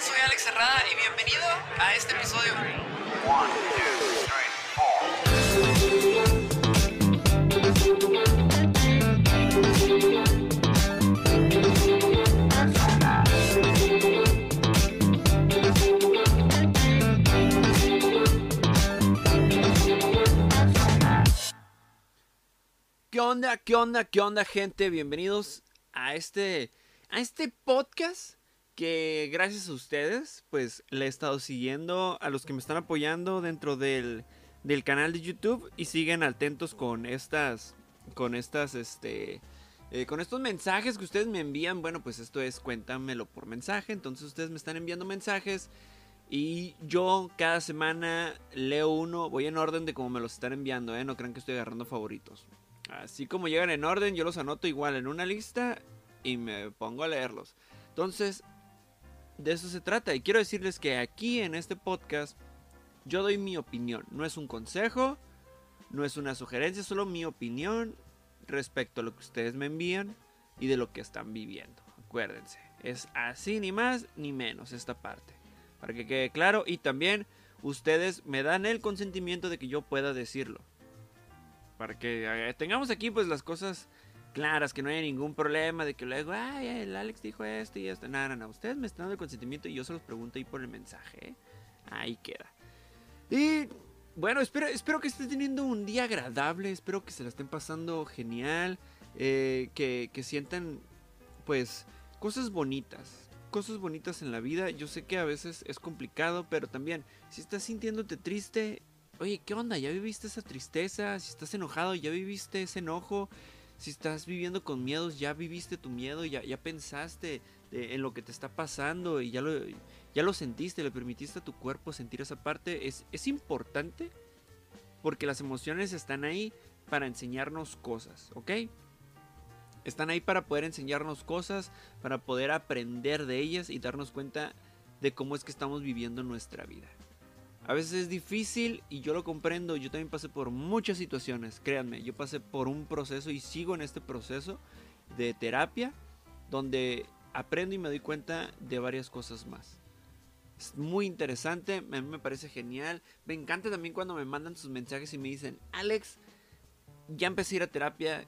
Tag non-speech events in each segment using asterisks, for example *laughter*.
Soy Alex Herrada y bienvenido a este episodio. ¿Qué onda? ¿Qué onda? ¿Qué onda, gente? Bienvenidos a este a este podcast que gracias a ustedes, pues le he estado siguiendo a los que me están apoyando dentro del, del canal de YouTube y siguen atentos con estas, con estas, este, eh, con estos mensajes que ustedes me envían. Bueno, pues esto es cuéntamelo por mensaje. Entonces ustedes me están enviando mensajes y yo cada semana leo uno, voy en orden de como me los están enviando, ¿eh? No crean que estoy agarrando favoritos. Así como llegan en orden, yo los anoto igual en una lista y me pongo a leerlos. Entonces, de eso se trata. Y quiero decirles que aquí en este podcast yo doy mi opinión. No es un consejo, no es una sugerencia, solo mi opinión respecto a lo que ustedes me envían y de lo que están viviendo. Acuérdense, es así ni más ni menos esta parte. Para que quede claro y también ustedes me dan el consentimiento de que yo pueda decirlo. Para que eh, tengamos aquí pues las cosas claras, que no haya ningún problema de que luego, ay, el Alex dijo esto y esto. Nada, nada, ustedes me están dando el consentimiento y yo se los pregunto ahí por el mensaje. ¿eh? Ahí queda. Y bueno, espero, espero que estén teniendo un día agradable, espero que se la estén pasando genial, eh, que, que sientan pues cosas bonitas, cosas bonitas en la vida. Yo sé que a veces es complicado, pero también si estás sintiéndote triste, oye, ¿qué onda? ¿Ya viviste esa tristeza? Si estás enojado, ¿ya viviste ese enojo? Si estás viviendo con miedos, ya viviste tu miedo, ya, pensaste en lo que te está pasando y ya lo, ya lo sentiste, le permitiste a tu cuerpo sentir esa parte, es, es importante porque las emociones están ahí para enseñarnos cosas, ¿ok? Están ahí para poder enseñarnos cosas, para poder aprender de ellas y darnos cuenta de cómo es que estamos viviendo nuestra vida. A veces es difícil y yo lo comprendo. Yo también pasé por muchas situaciones, créanme. Yo pasé por un proceso y sigo en este proceso de terapia donde aprendo y me doy cuenta de varias cosas más. Es muy interesante, a mí me parece genial. Me encanta también cuando me mandan sus mensajes y me dicen, Alex, ya empecé a ir a terapia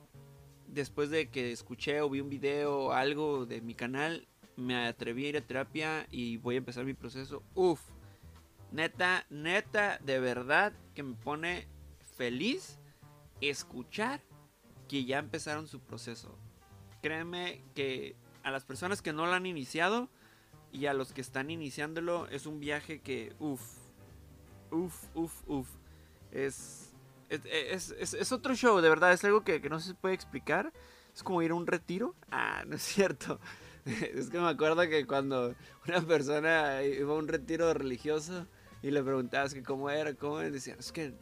después de que escuché o vi un video o algo de mi canal. Me atreví a ir a terapia y voy a empezar mi proceso. Uf, Neta, neta, de verdad que me pone feliz escuchar que ya empezaron su proceso. Créeme que a las personas que no lo han iniciado y a los que están iniciándolo es un viaje que, uff, uff, uff, uff. Es es, es, otro show, de verdad, es algo que, que, no se puede explicar. Es como ir a un retiro. Ah, no es cierto. *laughs* Es que me acuerdo que cuando una persona iba a un retiro religioso, y le preguntabas que cómo era, cómo decía, es que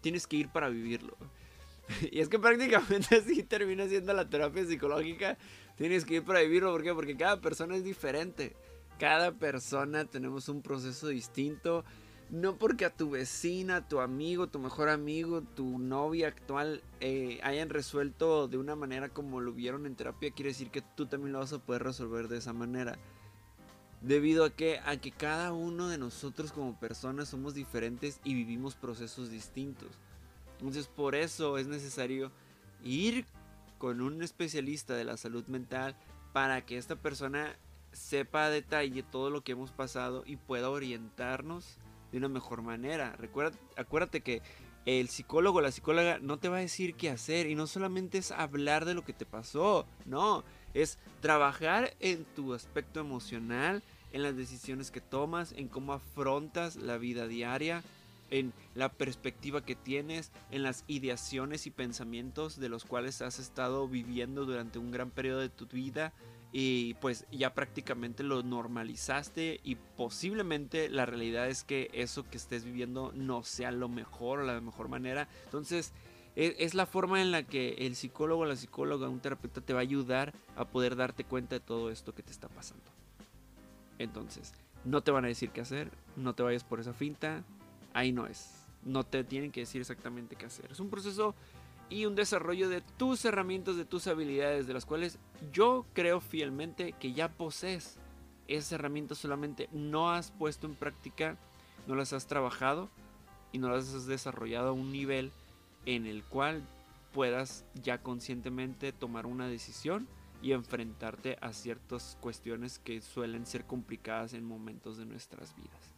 tienes que ir para vivirlo. *laughs* Y es que prácticamente *laughs* así termina siendo la terapia psicológica. Tienes que ir para vivirlo, ¿por qué? Porque cada persona es diferente. Cada persona tenemos un proceso distinto. No porque a tu vecina, tu amigo, tu mejor amigo, tu novia actual eh, hayan resuelto de una manera como lo vieron en terapia, quiere decir que tú también lo vas a poder resolver de esa manera. Debido a que, a que cada uno de nosotros como personas somos diferentes y vivimos procesos distintos. Entonces por eso es necesario ir con un especialista de la salud mental para que esta persona sepa a detalle todo lo que hemos pasado y pueda orientarnos de una mejor manera. Recuerda, acuérdate que el psicólogo o la psicóloga no te va a decir qué hacer y no solamente es hablar de lo que te pasó, no, es trabajar en tu aspecto emocional, en las decisiones que tomas, en cómo afrontas la vida diaria, en la perspectiva que tienes, en las ideaciones y pensamientos de los cuales has estado viviendo durante un gran periodo de tu vida y pues ya prácticamente lo normalizaste y posiblemente la realidad es que eso que estés viviendo no sea lo mejor o la mejor manera. Entonces e, es, la forma en la que el psicólogo la psicóloga, un terapeuta te va a ayudar a poder darte cuenta de todo esto que te está pasando. Entonces, no te van a decir qué hacer, no te vayas por esa finta, ahí no es. No te tienen que decir exactamente qué hacer. Es un proceso y un desarrollo de tus herramientas, de tus habilidades, de las cuales yo creo fielmente que ya posees esas herramientas solamente no has puesto en práctica, no las has trabajado y no las has desarrollado a un nivel en el cual puedas ya conscientemente tomar una decisión y enfrentarte a ciertas cuestiones que suelen ser complicadas en momentos de nuestras vidas.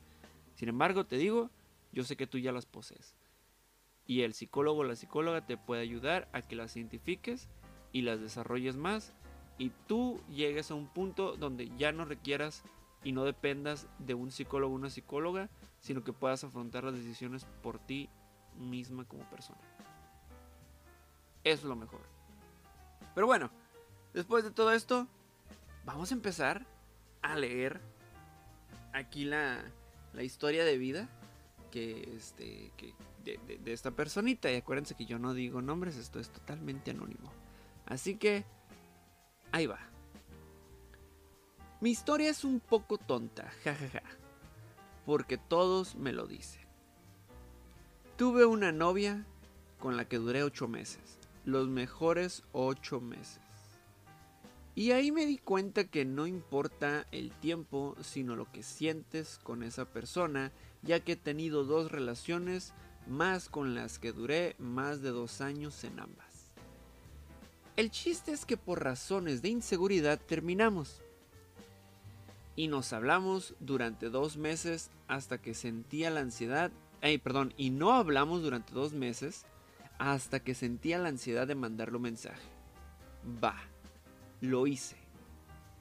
Sin embargo, te digo, yo sé que tú ya las posees. Y el psicólogo o la psicóloga te puede ayudar a que las identifiques y las desarrolles más y tú llegues a un punto donde ya no requieras y no dependas de un psicólogo o una psicóloga, sino que puedas afrontar las decisiones por ti misma como persona. Es lo mejor. Pero bueno, después de todo esto, vamos a empezar a leer aquí la, historia de vida que, este, de, esta personita. Y acuérdense que yo no digo nombres, esto es totalmente anónimo. Así que, ahí va. Mi historia es un poco tonta, jajaja, porque todos me lo dicen. Tuve una novia con la que duré ocho meses, los mejores ocho meses. Y ahí me di cuenta que no importa el tiempo, sino lo que sientes con esa persona, ya que he tenido dos relaciones más con las que duré más de dos años en ambas. El chiste es que por razones de inseguridad terminamos. Y nos hablamos durante dos meses hasta que sentía la ansiedad. Ay, perdón, y no hablamos durante dos meses hasta que sentía la ansiedad de mandarle un mensaje. Va, lo hice.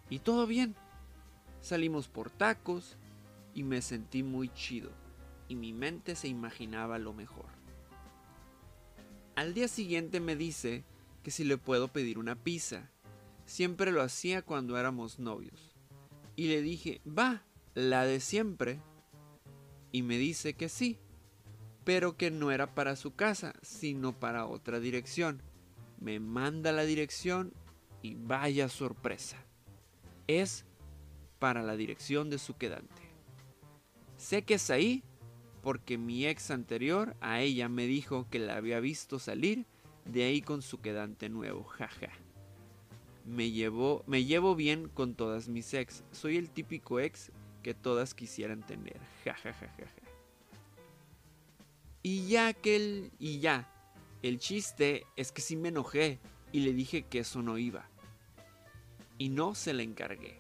Y todo bien. Salimos por tacos y me sentí muy chido y mi mente se imaginaba lo mejor. Al día siguiente me dice que si le puedo pedir una pizza. Siempre lo hacía cuando éramos novios. Y le dije, va, la de siempre. Y me dice que sí, pero que no era para su casa, sino para otra dirección. Me manda la dirección y vaya sorpresa. Es para la dirección de su quedante. Sé que es ahí porque mi ex anterior a ella me dijo que la había visto salir de ahí con su quedante nuevo, jaja. Me, llevo, me llevo bien con todas mis ex, soy el típico ex que todas quisieran tener, jajajaja. Y ya que el... y ya, el chiste es que sí me enojé y le dije que eso no iba. Y no se la encargué,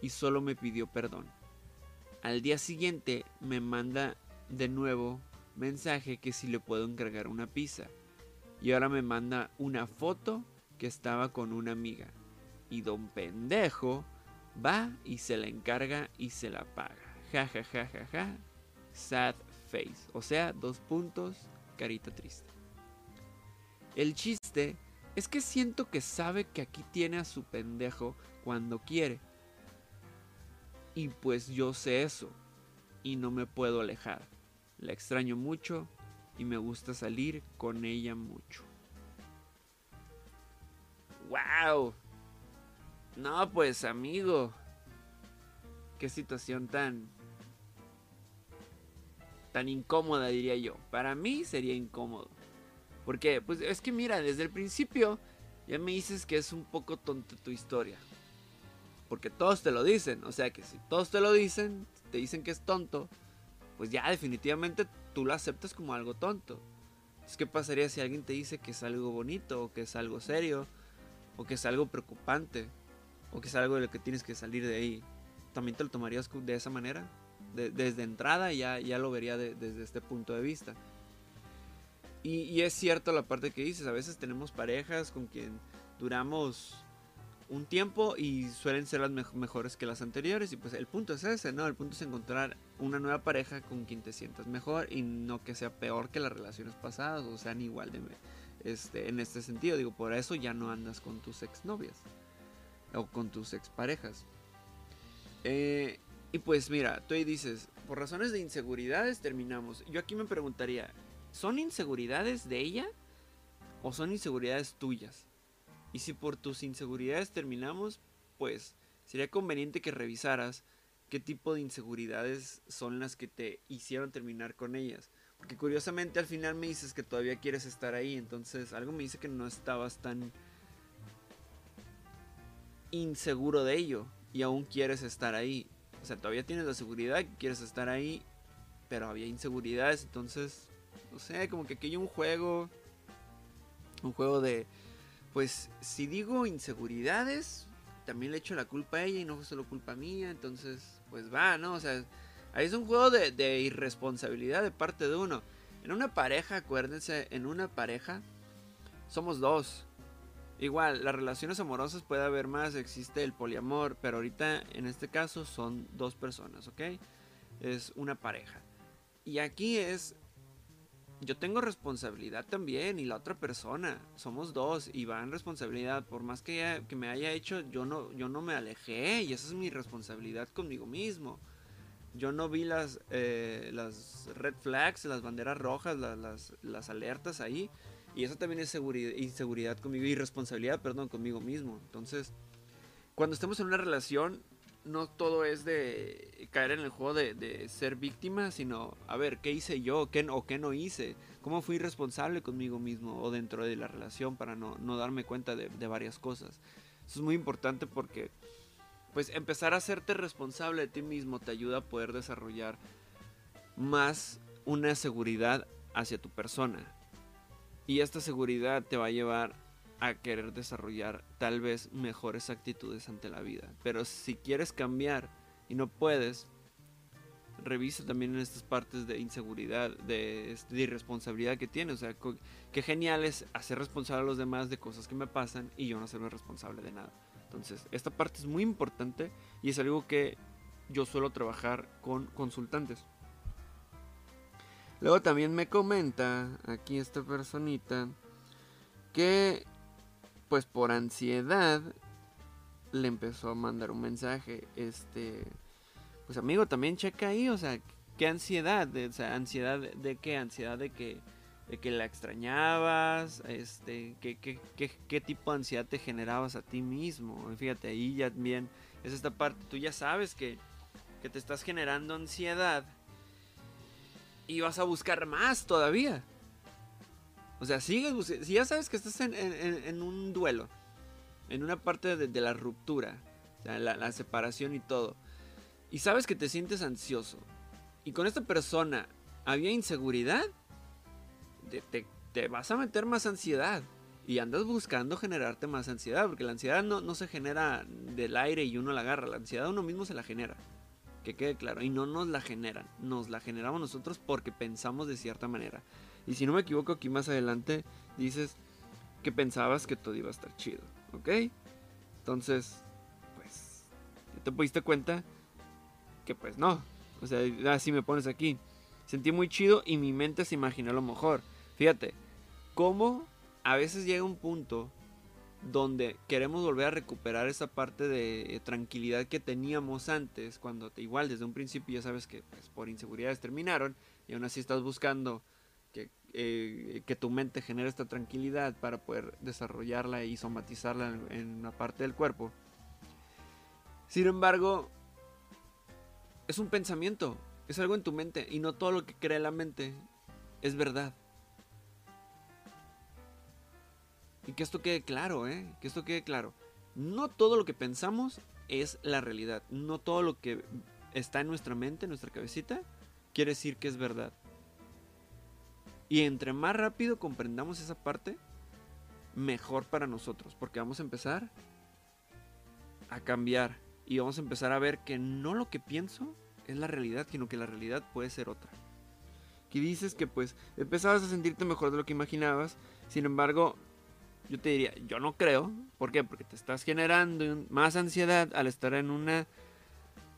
y solo me pidió perdón. Al día siguiente me manda de nuevo mensaje que si le puedo encargar una pizza. Y ahora me manda una foto que estaba con una amiga. Y don pendejo va y se la encarga y se la paga. Ja ja ja ja ja. Sad face. O sea, dos puntos, carita triste. El chiste es que siento que sabe que aquí tiene a su pendejo cuando quiere. Y pues yo sé eso. Y no me puedo alejar. La extraño mucho y me gusta salir con ella mucho. ¡Wow! No, pues amigo. Qué situación tan... tan incómoda diría yo. Para mí sería incómodo. Porque, pues es que mira, desde el principio ya me dices que es un poco tonta tu historia. Porque todos te lo dicen. O sea que si todos te lo dicen, te dicen que es tonto pues ya definitivamente tú lo aceptas como algo tonto. Es que pasaría si alguien te dice que es algo bonito, o que es algo serio, o que es algo preocupante, o que es algo de lo que tienes que salir de ahí. ¿También te lo tomarías de esa manera? desde entrada ya, ya lo vería desde este punto de vista. Y, es cierto la parte que dices, a veces tenemos parejas con quien duramos un tiempo y suelen ser las mejores que las anteriores. Y pues el punto es ese, ¿no? El punto es encontrar una nueva pareja con quien te sientas mejor y no que sea peor que las relaciones pasadas o sean igual de... Este, en este sentido, digo, por eso ya no andas con tus exnovias o con tus exparejas. Eh, y pues mira, tú ahí dices, por razones de inseguridades terminamos. Yo aquí me preguntaría, ¿son inseguridades de ella o son inseguridades tuyas? Y si por tus inseguridades terminamos, pues sería conveniente que revisaras qué tipo de inseguridades son las que te hicieron terminar con ellas. Porque curiosamente al final me dices que todavía quieres estar ahí, entonces algo me dice que no estabas tan inseguro de ello. y aún quieres estar ahí. O sea, todavía tienes la seguridad que quieres estar ahí, pero había inseguridades, entonces, no sé, como que aquí hay un juego, un juego de, pues, si digo inseguridades, también le echo la culpa a ella y no solo culpa mía, entonces, pues va, ¿no? O sea, ahí es un juego de, de irresponsabilidad de parte de uno. En una pareja, acuérdense, en una pareja somos dos. Igual, las relaciones amorosas puede haber más, existe el poliamor, pero ahorita en este caso son dos personas, ¿ok? Es una pareja. Y aquí es, yo tengo responsabilidad también y la otra persona, somos dos y va en responsabilidad, por más que, que me haya hecho, yo no, yo no me alejé y esa es mi responsabilidad conmigo mismo. Yo no vi las, eh, las red flags, las banderas rojas, las, las alertas ahí y eso también es seguridad, inseguridad conmigo y responsabilidad, perdón, conmigo mismo. Entonces, cuando estamos en una relación, no todo es de caer en el juego de, ser víctima, sino, a ver, ¿qué hice yo? ¿Qué, ¿O qué no hice? ¿Cómo fui responsable conmigo mismo o dentro de la relación para no, no darme cuenta de, de, varias cosas? Eso es muy importante porque, pues, empezar a hacerte responsable de ti mismo te ayuda a poder desarrollar más una seguridad hacia tu persona. Y esta seguridad te va a llevar a querer desarrollar tal vez mejores actitudes ante la vida. Pero si quieres cambiar y no puedes, revisa también en estas partes de inseguridad, de, de, irresponsabilidad que tienes. O sea, qué genial es hacer responsable a los demás de cosas que me pasan y yo no serme responsable de nada. Entonces, esta parte es muy importante y es algo que yo suelo trabajar con consultantes. Luego también me comenta aquí esta personita que pues por ansiedad le empezó a mandar un mensaje. Este, pues amigo, también checa ahí, o sea, qué ansiedad, o sea, ansiedad de, qué, ansiedad de que de que la extrañabas, este, ¿qué, tipo de ansiedad te generabas a ti mismo. Fíjate, ahí ya también es esta parte, tú ya sabes que, que te estás generando ansiedad y vas a buscar más todavía. O sea, sigues. Si ya sabes que estás en, un duelo, en una parte de, la ruptura, la, separación y todo, y sabes que te sientes ansioso, y con esta persona había inseguridad, te, vas a meter más ansiedad. Y andas buscando generarte más ansiedad, porque la ansiedad no, no se genera del aire y uno la agarra, la ansiedad uno mismo se la genera que quede claro. Y no nos la generan, nos la generamos nosotros porque pensamos de cierta manera. Y si no me equivoco, aquí más adelante dices que pensabas que todo iba a estar chido, ¿ok? Entonces, pues, ¿ya te pudiste cuenta? Que pues no. O sea, así me pones aquí. Sentí muy chido y mi mente se imaginó lo mejor. Fíjate, cómo a veces llega un punto donde queremos volver a recuperar esa parte de tranquilidad que teníamos antes, cuando igual desde un principio ya sabes que pues, por inseguridades terminaron y aún así estás buscando que, eh, que tu mente genere esta tranquilidad para poder desarrollarla y somatizarla en, en una parte del cuerpo. Sin embargo, es un pensamiento, es algo en tu mente y no todo lo que cree la mente es verdad. Y que esto quede claro, ¿eh? Que esto quede claro. No todo lo que pensamos es la realidad. No todo lo que está en nuestra mente, en nuestra cabecita, quiere decir que es verdad. Y entre más rápido comprendamos esa parte, mejor para nosotros. Porque vamos a empezar a cambiar. Y vamos a empezar a ver que no lo que pienso es la realidad, sino que la realidad puede ser otra. Que dices que pues empezabas a sentirte mejor de lo que imaginabas. Sin embargo, yo te diría, yo no creo. ¿Por qué? Porque te estás generando más ansiedad al estar en una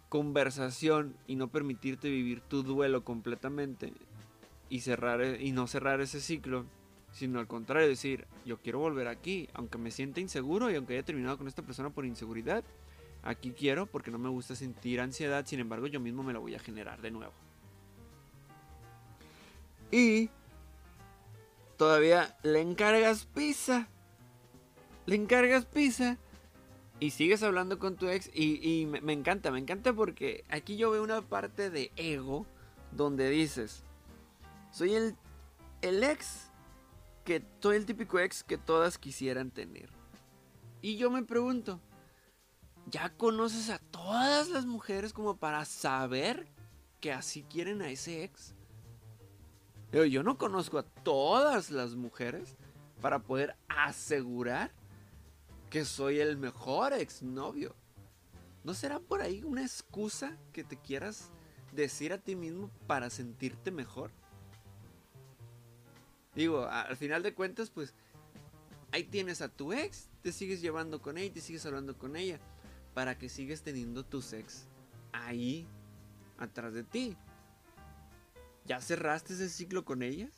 conversación y no permitirte vivir tu duelo completamente y cerrar e, y no cerrar ese ciclo, sino al contrario decir, yo quiero volver aquí, aunque me sienta inseguro y aunque haya terminado con esta persona por inseguridad, aquí quiero porque no me gusta sentir ansiedad, sin embargo yo mismo me la voy a generar de nuevo. Y todavía le encargas pizza le encargas pizza y sigues hablando con tu ex y, me, encanta, me encanta porque aquí yo veo una parte de ego donde dices, soy el, ex que soy el típico ex que todas quisieran tener. Y yo me pregunto, ya conoces a todas las mujeres como para saber que así quieren a ese ex. Pero yo no conozco a todas las mujeres para poder asegurar que soy el mejor exnovio. ¿No será por ahí una excusa que te quieras decir a ti mismo para sentirte mejor? Digo, al final de cuentas, pues ahí tienes a tu ex, te sigues llevando con ella, te sigues hablando con ella, para que sigues teniendo tu ex ahí, atrás de ti. ¿Ya cerraste ese ciclo con ellas?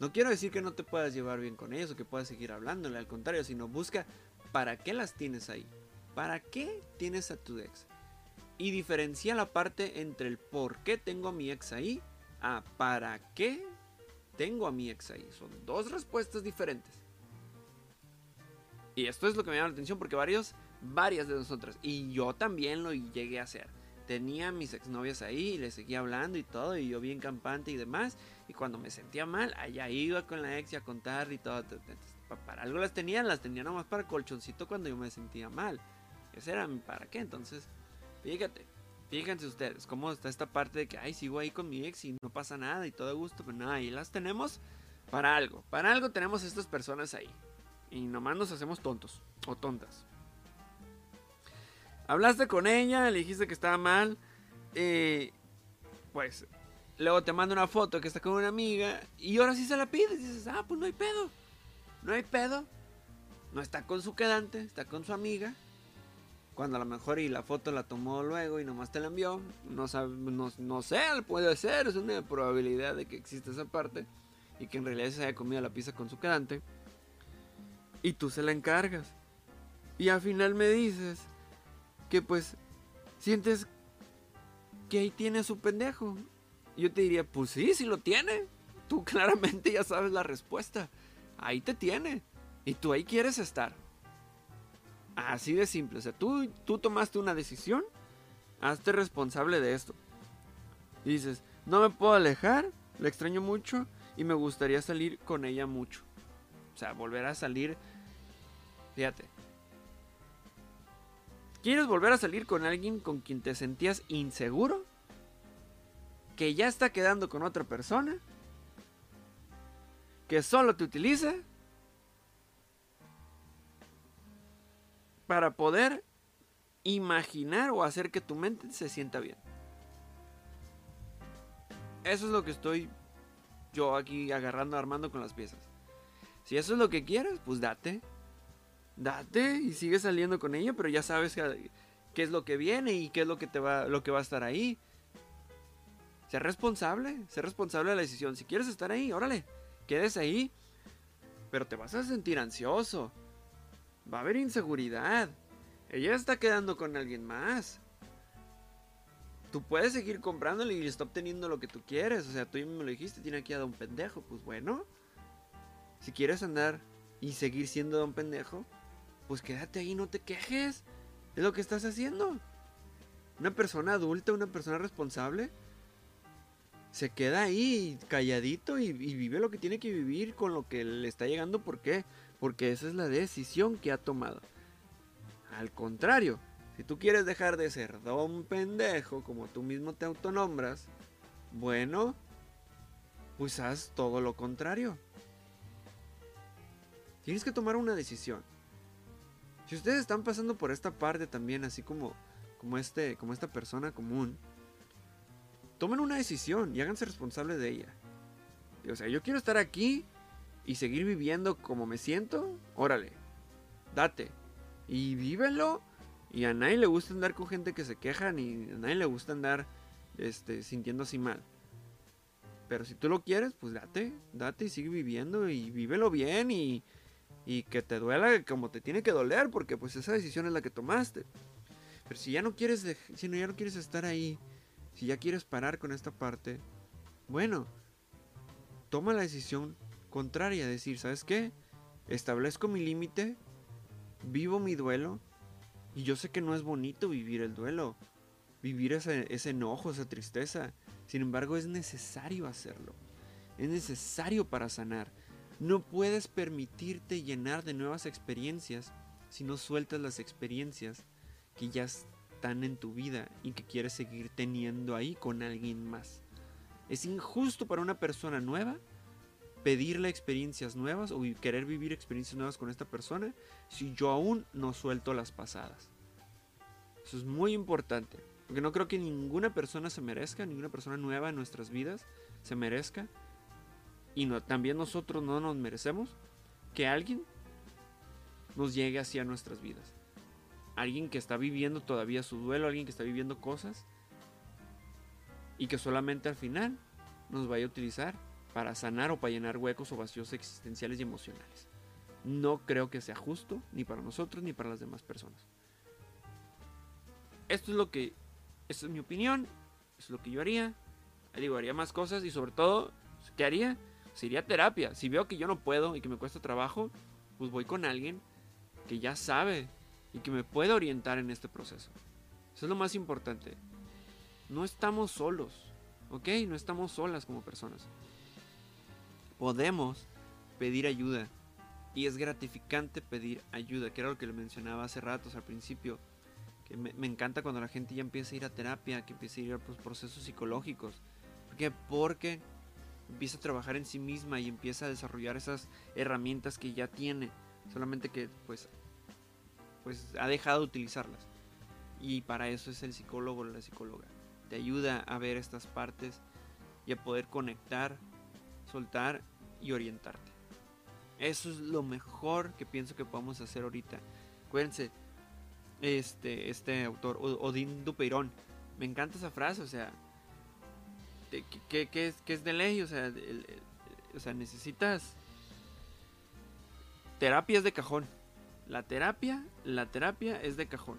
No quiero decir que no te puedas llevar bien con ellas o que puedas seguir hablándole, al contrario, sino busca para qué las tienes ahí. ¿Para qué tienes a tu ex? Y diferencia la parte entre el por qué tengo a mi ex ahí a para qué tengo a mi ex ahí. Son dos respuestas diferentes. Y esto es lo que me llama la atención porque varios, varias de nosotras, y yo también lo llegué a hacer. Tenía a mis exnovias ahí y les seguía hablando y todo, y yo bien campante y demás. Y cuando me sentía mal, allá iba con la ex y a contar y todo. Para algo las tenía, las tenía nomás para colchoncito cuando yo me sentía mal. Ese era mi para qué. Entonces, fíjate, fíjense ustedes cómo está esta parte de que, ay, sigo ahí con mi ex y no pasa nada y todo a gusto. Pero nada, ahí las tenemos para algo. Para algo tenemos estas personas ahí. Y nomás nos hacemos tontos o tontas. Hablaste con ella, le dijiste que estaba mal. Eh, pues luego te manda una foto que está con una amiga y ahora sí se la pides. Y dices, ah, pues no hay pedo. No hay pedo. No está con su quedante, está con su amiga. Cuando a lo mejor y la foto la tomó luego y nomás te la envió. No, no, no sé, puede ser. Es una probabilidad de que exista esa parte. Y que en realidad se haya comido la pizza con su quedante. Y tú se la encargas. Y al final me dices que pues sientes que ahí tiene su pendejo. Yo te diría, pues sí, sí lo tiene. Tú claramente ya sabes la respuesta. Ahí te tiene. Y tú ahí quieres estar. Así de simple. O sea, tú, tú tomaste una decisión. Hazte responsable de esto. Dices, no me puedo alejar. La extraño mucho. Y me gustaría salir con ella mucho. O sea, volver a salir. Fíjate. ¿Quieres volver a salir con alguien con quien te sentías inseguro? ¿Que ya está quedando con otra persona? ¿Que solo te utiliza? Para poder imaginar o hacer que tu mente se sienta bien. Eso es lo que estoy yo aquí agarrando, armando con las piezas. Si eso es lo que quieres, pues date date y sigue saliendo con ella, pero ya sabes qué es lo que viene y qué es lo que te va, lo que va a estar ahí. Sé responsable, sé responsable de la decisión. Si quieres estar ahí, órale, quedes ahí. Pero te vas a sentir ansioso. Va a haber inseguridad. Ella está quedando con alguien más. Tú puedes seguir comprándole y está obteniendo lo que tú quieres. O sea, tú me lo dijiste, tiene aquí a don pendejo. Pues bueno, si quieres andar y seguir siendo don pendejo, pues quédate ahí, no te quejes. Es lo que estás haciendo. Una persona adulta, una persona responsable, se queda ahí calladito y, vive lo que tiene que vivir con lo que le está llegando. ¿Por qué? Porque esa es la decisión que ha tomado. Al contrario, si tú quieres dejar de ser don pendejo, como tú mismo te autonombras, bueno, pues haz todo lo contrario. Tienes que tomar una decisión. Si ustedes están pasando por esta parte también, así como, como, este, como esta persona común, tomen una decisión y háganse responsables de ella. O sea, yo quiero estar aquí y seguir viviendo como me siento. Órale, date. Y vívelo. Y a nadie le gusta andar con gente que se queja, ni a nadie le gusta andar este, sintiendo así mal. Pero si tú lo quieres, pues date, date y sigue viviendo y vívelo bien y, y que te duela como te tiene que doler porque pues esa decisión es la que tomaste. Pero si ya no quieres si no, ya no quieres estar ahí, si ya quieres parar con esta parte, bueno, toma la decisión contraria, decir, ¿sabes qué? Establezco mi límite, vivo mi duelo y yo sé que no es bonito vivir el duelo, vivir ese, ese enojo, esa tristeza. Sin embargo, es necesario hacerlo. Es necesario para sanar. No puedes permitirte llenar de nuevas experiencias si no sueltas las experiencias que ya están en tu vida y que quieres seguir teniendo ahí con alguien más. Es injusto para una persona nueva pedirle experiencias nuevas o querer vivir experiencias nuevas con esta persona si yo aún no suelto las pasadas. Eso es muy importante. Porque no creo que ninguna persona se merezca, ninguna persona nueva en nuestras vidas se merezca. Y no, también nosotros no nos merecemos que alguien nos llegue hacia nuestras vidas. Alguien que está viviendo todavía su duelo, alguien que está viviendo cosas y que solamente al final nos vaya a utilizar para sanar o para llenar huecos o vacíos existenciales y emocionales. No creo que sea justo ni para nosotros ni para las demás personas. Esto es lo que, esta es mi opinión, es lo que yo haría. Digo, haría más cosas y sobre todo, ¿qué haría? Sería a terapia. Si veo que yo no puedo y que me cuesta trabajo, pues voy con alguien que ya sabe y que me puede orientar en este proceso. Eso es lo más importante. No estamos solos, ¿ok? No estamos solas como personas podemos pedir ayuda. Y es gratificante pedir ayuda, que era lo que le mencionaba hace ratos al principio. Que me, encanta cuando la gente ya empieza a ir a terapia, que empieza a ir a pues, procesos psicológicos. ¿Por qué? Porque empieza a trabajar en sí misma y empieza a desarrollar esas herramientas que ya tiene. Solamente que pues, pues ha dejado de utilizarlas. Y para eso es el psicólogo o la psicóloga. Te ayuda a ver estas partes y a poder conectar, soltar y orientarte. Eso es lo mejor que pienso que podemos hacer ahorita. Acuérdense, este, este autor, Odín Dupeirón, me encanta esa frase, o sea, que, es, es, de ley, o sea, o sea, necesitas terapias de cajón. La terapia, la terapia es de cajón.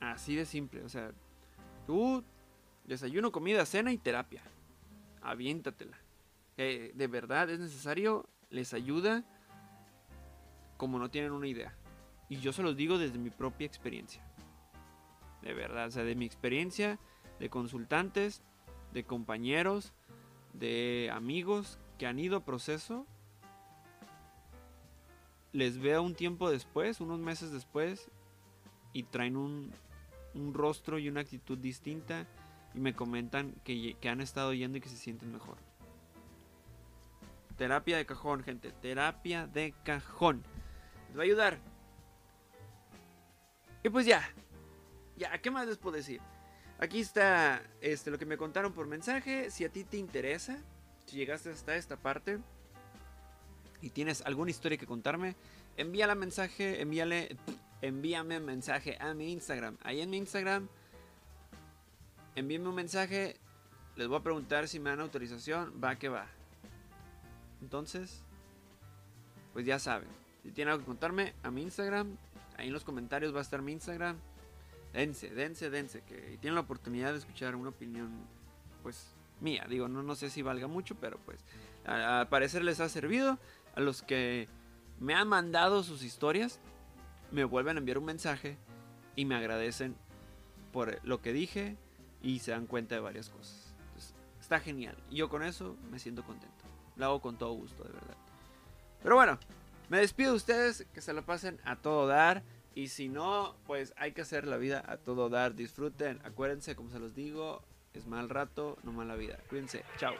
Así de simple, o sea, tú desayuno, comida, cena y terapia. Aviéntatela de verdad es necesario, les ayuda como no tienen una idea. Y yo se los digo desde mi propia experiencia. De verdad, o sea, de mi experiencia, de consultantes, de compañeros, de amigos que han ido a proceso. Les veo un tiempo después, unos meses después, y traen un, un rostro y una actitud distinta y me comentan que, que han estado yendo y que se sienten mejor. Terapia de cajón, gente. Terapia de cajón. Les va a ayudar. Y pues ya. Ya, ¿qué más les puedo decir? Aquí está este, lo que me contaron por mensaje. Si a ti te interesa, si llegaste hasta esta parte y tienes alguna historia que contarme, envíala mensaje, envíale, envíame mensaje a mi Instagram. Ahí en mi Instagram, envíame un mensaje. Les voy a preguntar si me dan autorización. Va que va. Entonces, pues ya saben. Si tienen algo que contarme, a mi Instagram. Ahí en los comentarios va a estar mi Instagram. Dense, dense, dense. Que tienen la oportunidad de escuchar una opinión, pues mía. Digo, no, no sé si valga mucho, pero pues al parecer les ha servido. A los que me han mandado sus historias, me vuelven a enviar un mensaje y me agradecen por lo que dije y se dan cuenta de varias cosas. está genial. Y yo con eso me siento contento. Lo hago con todo gusto, de verdad. Pero bueno, me despido de ustedes, que se lo pasen a todo dar. Y si no, pues hay que hacer la vida a todo dar. Disfruten, acuérdense, como se los digo, es mal rato, no mala vida. Cuídense, chao.